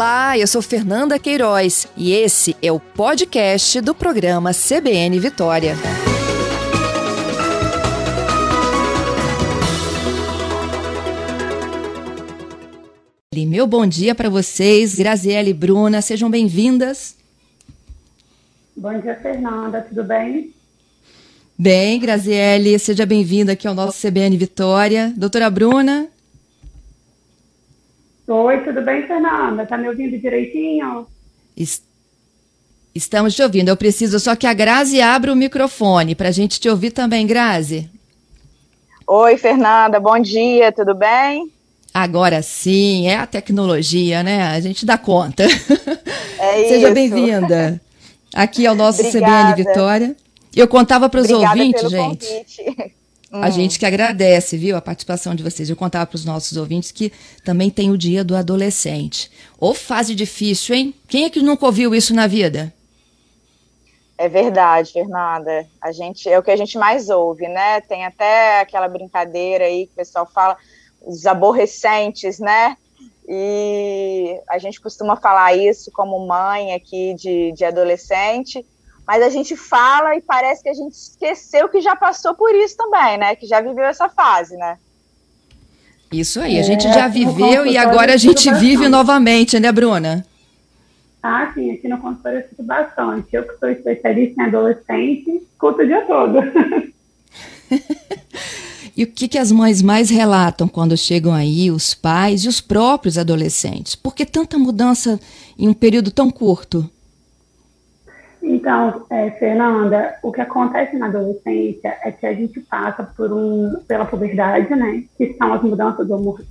Olá, eu sou Fernanda Queiroz e esse é o podcast do programa CBN Vitória. Meu bom dia para vocês, Graziele e Bruna, sejam bem-vindas. Bom dia, Fernanda, tudo bem? Bem, Graziele, seja bem-vinda aqui ao nosso CBN Vitória. Doutora Bruna, Oi, tudo bem, Fernanda? Tá me ouvindo direitinho? Estamos te ouvindo. Eu preciso só que a Grazi abra o microfone para a gente te ouvir também, Grazi. Oi, Fernanda, bom dia, tudo bem? Agora sim, é a tecnologia, né? A gente dá conta. É Seja bem-vinda aqui ao nosso Obrigada. CBN Vitória. Eu contava para os ouvintes, gente. Convite. A hum. gente que agradece, viu, a participação de vocês. Eu contava para os nossos ouvintes que também tem o dia do adolescente. Ou fase difícil, hein? Quem é que nunca ouviu isso na vida? É verdade, Fernanda. A gente é o que a gente mais ouve, né? Tem até aquela brincadeira aí que o pessoal fala, os aborrecentes, né? E a gente costuma falar isso como mãe aqui de, de adolescente mas a gente fala e parece que a gente esqueceu que já passou por isso também, né? Que já viveu essa fase, né? Isso aí, a gente é, já viveu e agora a gente vive novamente, né, Bruna? Ah, sim, aqui no consultório eu escuto bastante. Eu que sou especialista em adolescente, escuto o dia todo. e o que, que as mães mais relatam quando chegam aí, os pais e os próprios adolescentes? Por que tanta mudança em um período tão curto? Então, é, Fernanda, o que acontece na adolescência é que a gente passa por um, pela puberdade, né? Que são as mudanças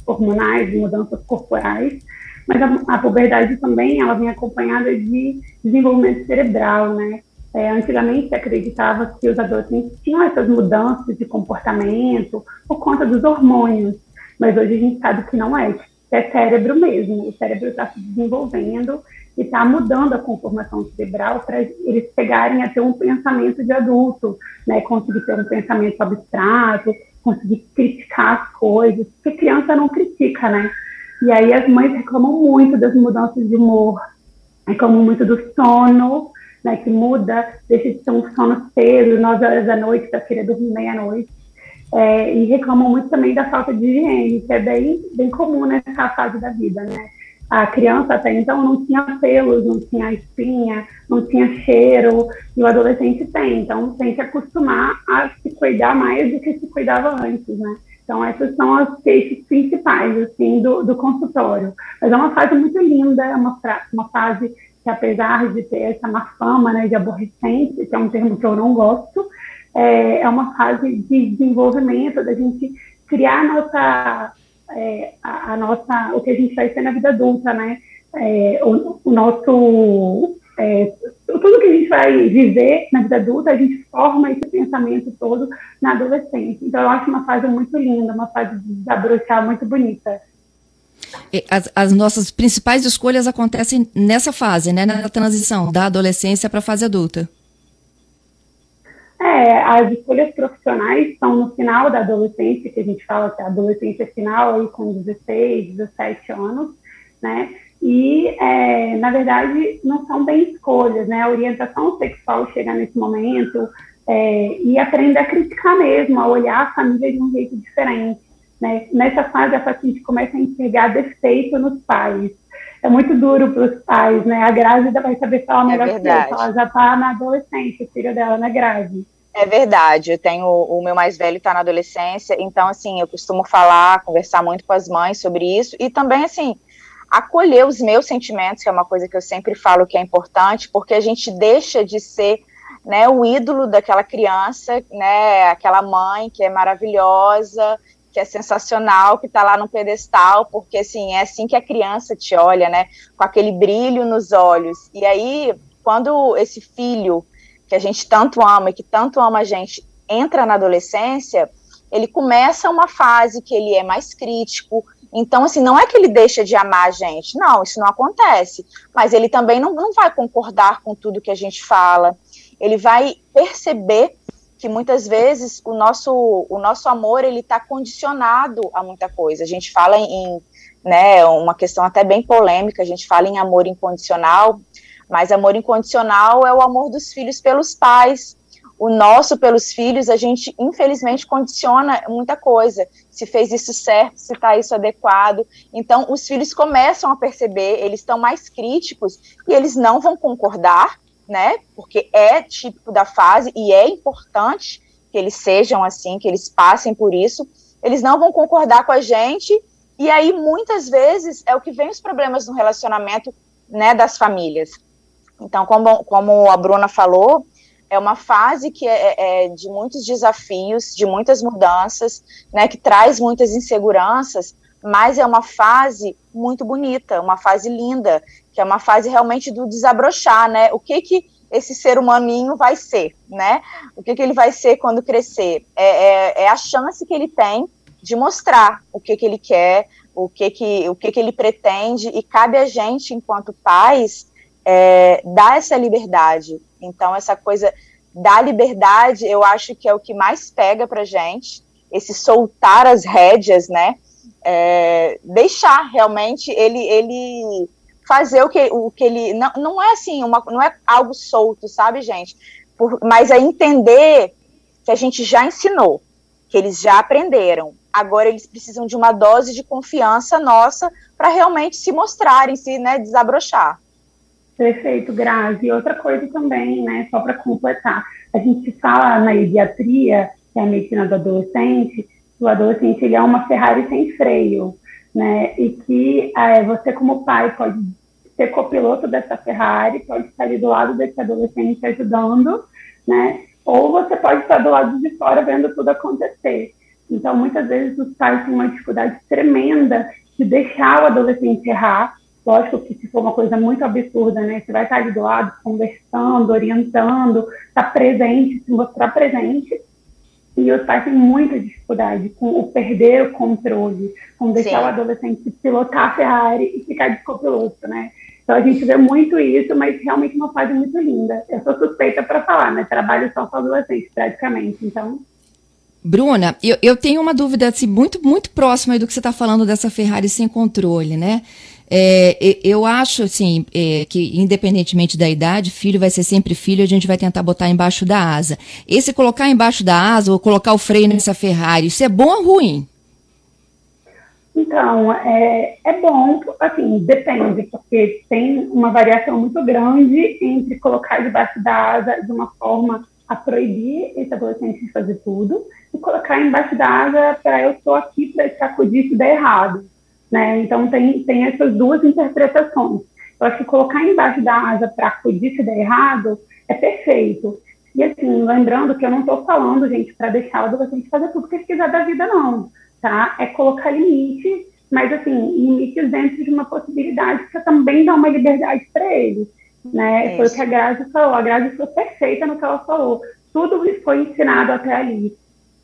hormonais, mudanças corporais, mas a, a puberdade também ela vem acompanhada de desenvolvimento cerebral, né? É, antigamente se acreditava que os adolescentes tinham essas mudanças de comportamento por conta dos hormônios, mas hoje a gente sabe que não é, é cérebro mesmo. O cérebro está se desenvolvendo e está mudando a conformação cerebral para eles pegarem a ter um pensamento de adulto, né? Conseguir ter um pensamento abstrato, conseguir criticar as coisas, porque criança não critica, né? E aí as mães reclamam muito das mudanças de humor, reclamam muito do sono, né? Que muda, deixa de ser um sono cedo, nove horas da noite, para querer dormir meia-noite. É, e reclamam muito também da falta de higiene, que é bem, bem comum nessa fase da vida, né? A criança até então não tinha pelos, não tinha espinha, não tinha cheiro, e o adolescente tem. Então tem que acostumar a se cuidar mais do que se cuidava antes, né? Então essas são as queixas principais, assim, do, do consultório. Mas é uma fase muito linda, é uma, uma fase que apesar de ter essa má fama, né, de aborrecente, que é um termo que eu não gosto, é, é uma fase de desenvolvimento, da gente criar nossa é, a, a, nossa, o que a gente vai ser na vida adulta, né? É, o, o, nosso, é, tudo que a gente vai viver na vida adulta, a gente forma esse pensamento todo na adolescência. Então, eu acho uma fase muito linda, uma fase de desabrochar muito bonita. As, as, nossas principais escolhas acontecem nessa fase, né, na transição da adolescência para a fase adulta. É, as escolhas profissionais são no final da adolescência, que a gente fala que a adolescência final aí com 16, 17 anos, né? E, é, na verdade, não são bem escolhas, né? A orientação sexual chega nesse momento é, e aprender a criticar mesmo, a olhar a família de um jeito diferente. Né? Nessa fase, a paciente começa a enxergar defeito nos pais. É muito duro para os pais, né? A grávida vai saber falar melhor é que ela já está na adolescência, o filho dela não é grave. É verdade, eu tenho o meu mais velho está na adolescência, então assim, eu costumo falar, conversar muito com as mães sobre isso e também assim, acolher os meus sentimentos, que é uma coisa que eu sempre falo que é importante, porque a gente deixa de ser né, o ídolo daquela criança, né, aquela mãe que é maravilhosa, que é sensacional, que está lá no pedestal, porque assim, é assim que a criança te olha, né, com aquele brilho nos olhos. E aí, quando esse filho que a gente tanto ama e que tanto ama a gente, entra na adolescência, ele começa uma fase que ele é mais crítico. Então, assim, não é que ele deixa de amar a gente, não, isso não acontece. Mas ele também não, não vai concordar com tudo que a gente fala. Ele vai perceber que muitas vezes o nosso, o nosso amor ele está condicionado a muita coisa. A gente fala em, né, uma questão até bem polêmica, a gente fala em amor incondicional, mas amor incondicional é o amor dos filhos pelos pais. O nosso pelos filhos, a gente infelizmente condiciona muita coisa. Se fez isso certo, se está isso adequado. Então, os filhos começam a perceber, eles estão mais críticos e eles não vão concordar, né? Porque é típico da fase e é importante que eles sejam assim, que eles passem por isso. Eles não vão concordar com a gente e aí muitas vezes é o que vem os problemas no relacionamento, né, das famílias. Então, como, como a Bruna falou, é uma fase que é, é, é de muitos desafios, de muitas mudanças, né, que traz muitas inseguranças, mas é uma fase muito bonita, uma fase linda, que é uma fase realmente do desabrochar, né? O que que esse ser humaninho vai ser, né? O que que ele vai ser quando crescer? É, é, é a chance que ele tem de mostrar o que que ele quer, o que que, o que que ele pretende, e cabe a gente, enquanto pais, é, dar essa liberdade. Então, essa coisa da liberdade, eu acho que é o que mais pega pra gente, esse soltar as rédeas, né? é, deixar realmente ele, ele fazer o que, o que ele. Não, não é assim, uma, não é algo solto, sabe, gente? Por, mas é entender que a gente já ensinou, que eles já aprenderam. Agora eles precisam de uma dose de confiança nossa para realmente se mostrarem, se né, desabrochar. Perfeito, Grazi. E outra coisa também, né, só para completar, a gente fala na pediatria, que é a medicina do adolescente, o adolescente ele é uma Ferrari sem freio, né? E que é, você como pai pode ser copiloto dessa Ferrari, pode estar ali do lado desse adolescente ajudando, né? Ou você pode estar do lado de fora vendo tudo acontecer. Então, muitas vezes os pais têm uma dificuldade tremenda de deixar o adolescente errar. Lógico que se for uma coisa muito absurda, né? Você vai estar ali do lado, conversando, orientando, estar tá presente, se mostrar presente, e os pais têm muita dificuldade com o perder o controle, com deixar Sim. o adolescente pilotar a Ferrari e ficar de copiloto, né? Então a gente vê muito isso, mas realmente uma fase muito linda. Eu sou suspeita para falar, né? Trabalho só com adolescentes, praticamente, então... Bruna, eu, eu tenho uma dúvida assim, muito, muito próxima do que você está falando dessa Ferrari sem controle, né? É, eu acho assim é, que independentemente da idade, filho vai ser sempre filho, a gente vai tentar botar embaixo da asa. Esse colocar embaixo da asa ou colocar o freio nessa Ferrari, isso é bom ou ruim? Então, é, é bom, assim, depende, porque tem uma variação muito grande entre colocar debaixo da asa de uma forma a proibir esse adolescente de fazer tudo e colocar embaixo da asa para eu estou aqui para sacudir se der errado. Né? Então, tem, tem essas duas interpretações. Eu acho que colocar embaixo da asa para acudir se der errado é perfeito. E, assim, lembrando que eu não estou falando, gente, para deixar o adolescente fazer tudo que ele quiser da vida, não. Tá? É colocar limites, mas, assim, limites dentro de uma possibilidade que também dá uma liberdade para ele. Né? É foi o que a Grazi falou. A Grazi foi perfeita no que ela falou. Tudo foi ensinado até ali.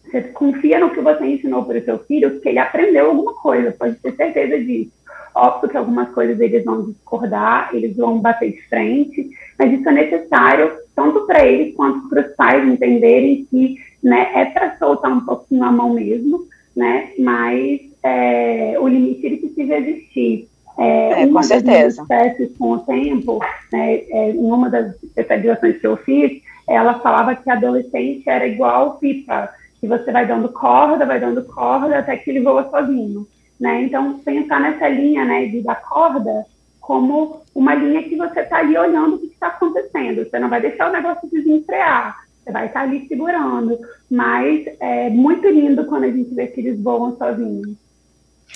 Você confia no que você ensinou para o seu filho, que ele aprendeu alguma coisa, pode ter certeza disso. Óbvio que algumas coisas eles vão discordar, eles vão bater de frente, mas isso é necessário tanto para eles quanto para os pais entenderem que né, é para soltar um pouquinho a mão mesmo, né, mas é, o limite ele precisa existir. É, é, com certeza. espécies com o tempo, né, é, em uma das especializações que eu fiz, ela falava que adolescente era igual pipa, que você vai dando corda, vai dando corda até que ele voa sozinho, né? Então, pensar nessa linha, né, de dar corda como uma linha que você está ali olhando o que está acontecendo. Você não vai deixar o negócio desenfrear, você vai estar tá ali segurando. Mas é muito lindo quando a gente vê que eles voam sozinhos.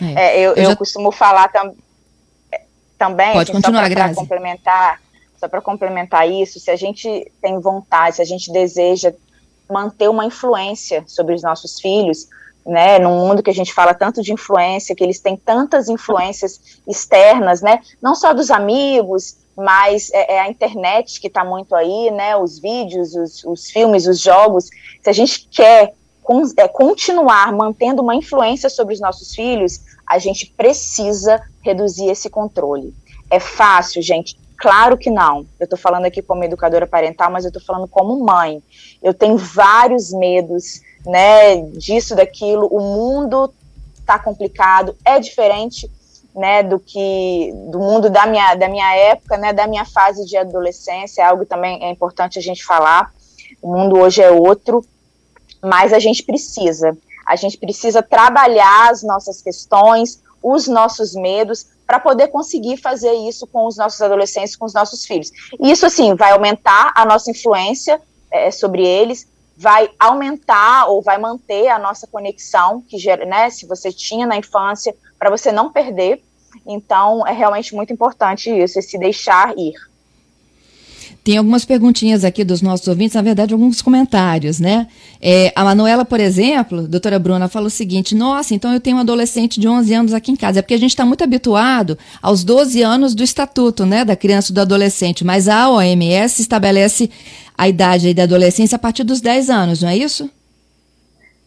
É, é eu, eu, já... costumo falar tam, também, Pode assim, continuar, só para complementar, só para complementar isso, se a gente tem vontade, se a gente deseja manter uma influência sobre os nossos filhos, né, num mundo que a gente fala tanto de influência, que eles têm tantas influências externas, né, não só dos amigos, mas é, é a internet que está muito aí, né, os vídeos, os, os, filmes, os jogos. Se a gente quer con é, continuar mantendo uma influência sobre os nossos filhos, a gente precisa reduzir esse controle. É fácil, gente? Claro que não. Eu estou falando aqui como educadora parental, mas eu estou falando como mãe. Eu tenho vários medos, né, disso, daquilo. O mundo está complicado, é diferente, né, do que do mundo da minha da minha época, né, da minha fase de adolescência. É algo também é importante a gente falar. O mundo hoje é outro, mas a gente precisa. A gente precisa trabalhar as nossas questões, os nossos medos, para poder conseguir fazer isso com os nossos adolescentes, com os nossos filhos. E isso, assim, vai aumentar a nossa influência é, sobre eles, vai aumentar ou vai manter a nossa conexão, que né, se você tinha na infância, para você não perder. Então, é realmente muito importante isso, esse deixar ir. Tem algumas perguntinhas aqui dos nossos ouvintes, na verdade, alguns comentários, né? É, a Manuela, por exemplo, doutora Bruna, falou o seguinte: Nossa, então eu tenho um adolescente de 11 anos aqui em casa. É porque a gente está muito habituado aos 12 anos do estatuto, né, da criança e do adolescente, mas a OMS estabelece a idade da adolescência a partir dos 10 anos, não é isso?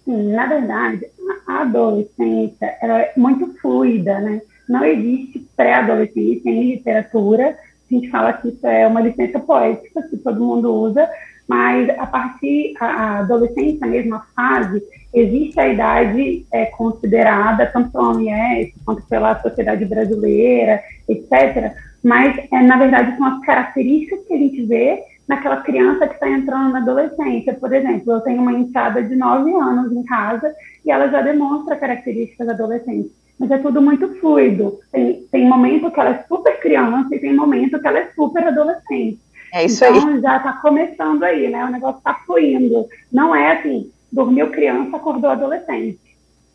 Sim, na verdade, a adolescência é muito fluida, né? Não existe pré-adolescência em literatura a gente fala que isso é uma licença poética, que todo mundo usa, mas a partir da adolescência, mesma fase, existe a idade é, considerada, tanto pela OMS quanto pela sociedade brasileira, etc., mas, é, na verdade, são as características que a gente vê naquela criança que está entrando na adolescência. Por exemplo, eu tenho uma enteada de 9 anos em casa e ela já demonstra características adolescentes mas é tudo muito fluido. Tem, tem momento que ela é super criança e tem momento que ela é super adolescente. É isso então, aí. já está começando aí, né? O negócio está fluindo. Não é assim, dormiu criança, acordou adolescente.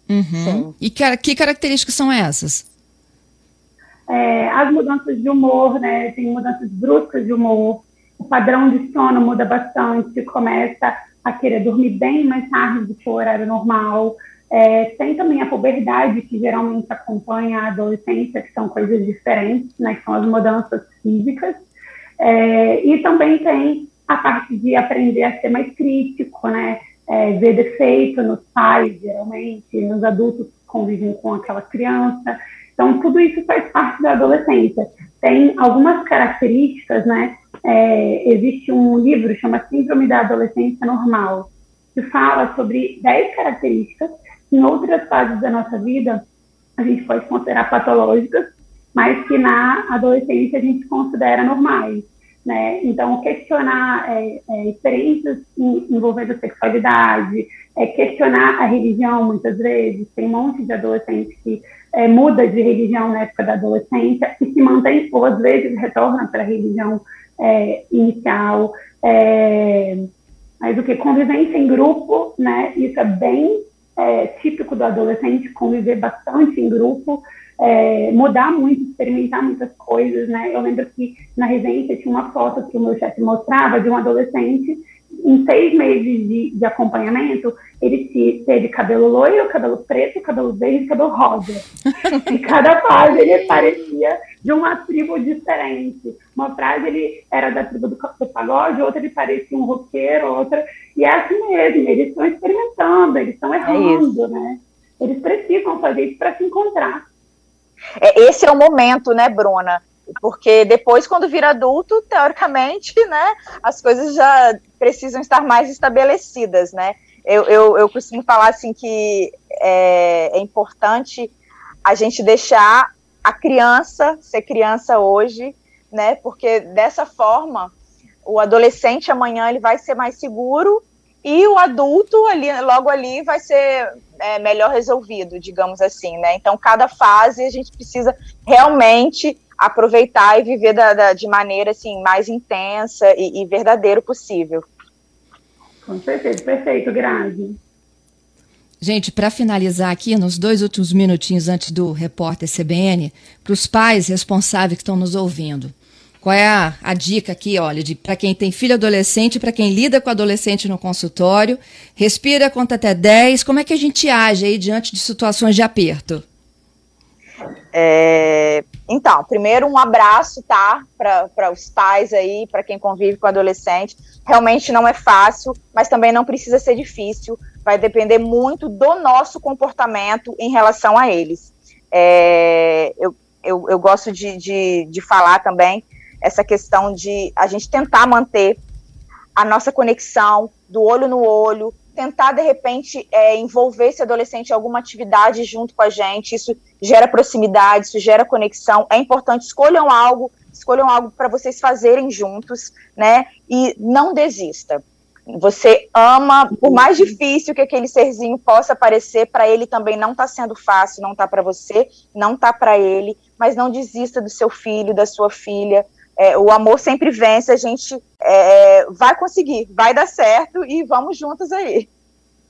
Uhum. E que, que características são essas? É, as mudanças de humor, né? Tem mudanças bruscas de humor. O padrão de sono muda bastante. Começa a querer dormir bem mais tarde do que o horário normal. É, tem também a puberdade, que geralmente acompanha a adolescência, que são coisas diferentes, né, que são as mudanças físicas. É, e também tem a parte de aprender a ser mais crítico, né, é, ver defeito nos pais, geralmente, nos adultos que convivem com aquela criança. Então, tudo isso faz parte da adolescência. Tem algumas características, né? É, existe um livro chama Síndrome da Adolescência Normal, que fala sobre 10 características em outras fases da nossa vida, a gente pode considerar patológicas, mas que na adolescência a gente considera normais. Né? Então, questionar é, é, experiências envolvendo sexualidade, é, questionar a religião, muitas vezes. Tem um monte de adolescentes que é, muda de religião na época da adolescência e se mantém, ou às vezes retorna para a religião é, inicial. É, mas o que? Convivência em grupo, né? Isso é bem é, típico do adolescente, conviver bastante em grupo, é, mudar muito, experimentar muitas coisas, né? Eu lembro que na residência tinha uma foto que o meu chefe mostrava de um adolescente em seis meses de, de acompanhamento, ele teve cabelo loiro, cabelo preto, cabelo verde e cabelo rosa. em cada fase ele parecia de uma tribo diferente. Uma frase ele era da tribo do, do pagode, outra ele parecia um roqueiro, outra. E é assim mesmo, eles estão experimentando, eles estão é errando, é né? Eles precisam fazer isso para se encontrar. É, esse é o momento, né, Bruna? Porque depois, quando vira adulto, teoricamente, né, as coisas já precisam estar mais estabelecidas, né? Eu, eu, eu costumo falar assim que é, é importante a gente deixar a criança ser criança hoje, né? Porque dessa forma, o adolescente amanhã ele vai ser mais seguro e o adulto ali, logo ali, vai ser é, melhor resolvido, digamos assim, né? Então, cada fase a gente precisa realmente aproveitar e viver da, da, de maneira assim mais intensa e, e verdadeiro possível. Com certeza, perfeito, Grazi. Gente, para finalizar aqui, nos dois últimos minutinhos antes do repórter CBN, para os pais responsáveis que estão nos ouvindo, qual é a, a dica aqui, olha, para quem tem filho adolescente, para quem lida com adolescente no consultório, respira, conta até 10, como é que a gente age aí diante de situações de aperto? É, então, primeiro um abraço, tá, para os pais aí, para quem convive com adolescente. Realmente não é fácil, mas também não precisa ser difícil. Vai depender muito do nosso comportamento em relação a eles. É, eu, eu, eu gosto de, de, de falar também essa questão de a gente tentar manter a nossa conexão do olho no olho, tentar de repente é, envolver esse adolescente em alguma atividade junto com a gente. Isso gera proximidade, isso gera conexão. É importante escolham algo, escolham algo para vocês fazerem juntos, né? E não desista. Você ama, por mais difícil que aquele serzinho possa parecer, para ele também não está sendo fácil, não está para você, não está para ele, mas não desista do seu filho, da sua filha. É, o amor sempre vence, a gente é, vai conseguir, vai dar certo e vamos juntos aí.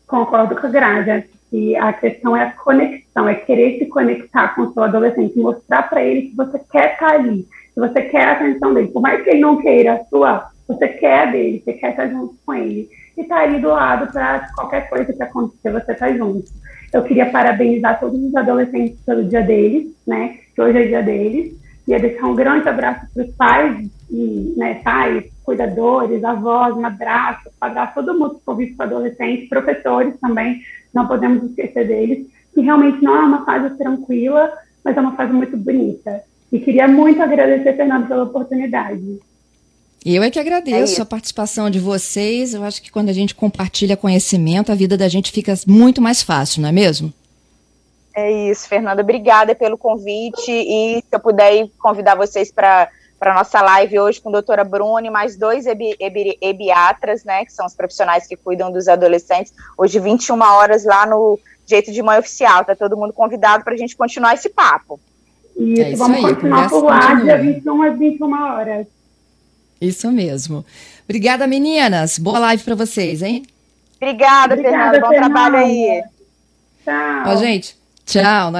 Concordo com a Graja. E a questão é a conexão, é querer se conectar com o seu adolescente, mostrar para ele que você quer estar tá ali, que você quer a atenção dele, por mais que ele não queira a sua você quer dele, você quer estar junto com ele. E tá ali do lado para qualquer coisa que acontecer, você tá junto. Eu queria parabenizar todos os adolescentes pelo dia deles, né? Que hoje é dia deles. Queria deixar um grande abraço para os pais, e, né, pais, cuidadores, avós, um abraço, abraço todo mundo que convive com adolescentes, professores também, não podemos esquecer deles, que realmente não é uma fase tranquila, mas é uma fase muito bonita. E queria muito agradecer, Fernando, pela oportunidade. Eu é que agradeço é a participação de vocês. Eu acho que quando a gente compartilha conhecimento, a vida da gente fica muito mais fácil, não é mesmo? É isso, Fernanda. Obrigada pelo convite. E se eu puder convidar vocês para para nossa live hoje com a doutora Bruni, mais dois ebi, ebi, ebiatras, né, que são os profissionais que cuidam dos adolescentes, hoje 21 horas lá no Jeito de Mãe Oficial. Tá todo mundo convidado para a gente continuar esse papo. Isso, é isso vamos aí, continuar por lá, dia 21 às 21 horas. Isso mesmo. Obrigada, meninas. Boa live para vocês, hein? Obrigada, Obrigada Fernanda. Bom Fernanda. trabalho aí. Tchau. Ó, gente, tchau. Nós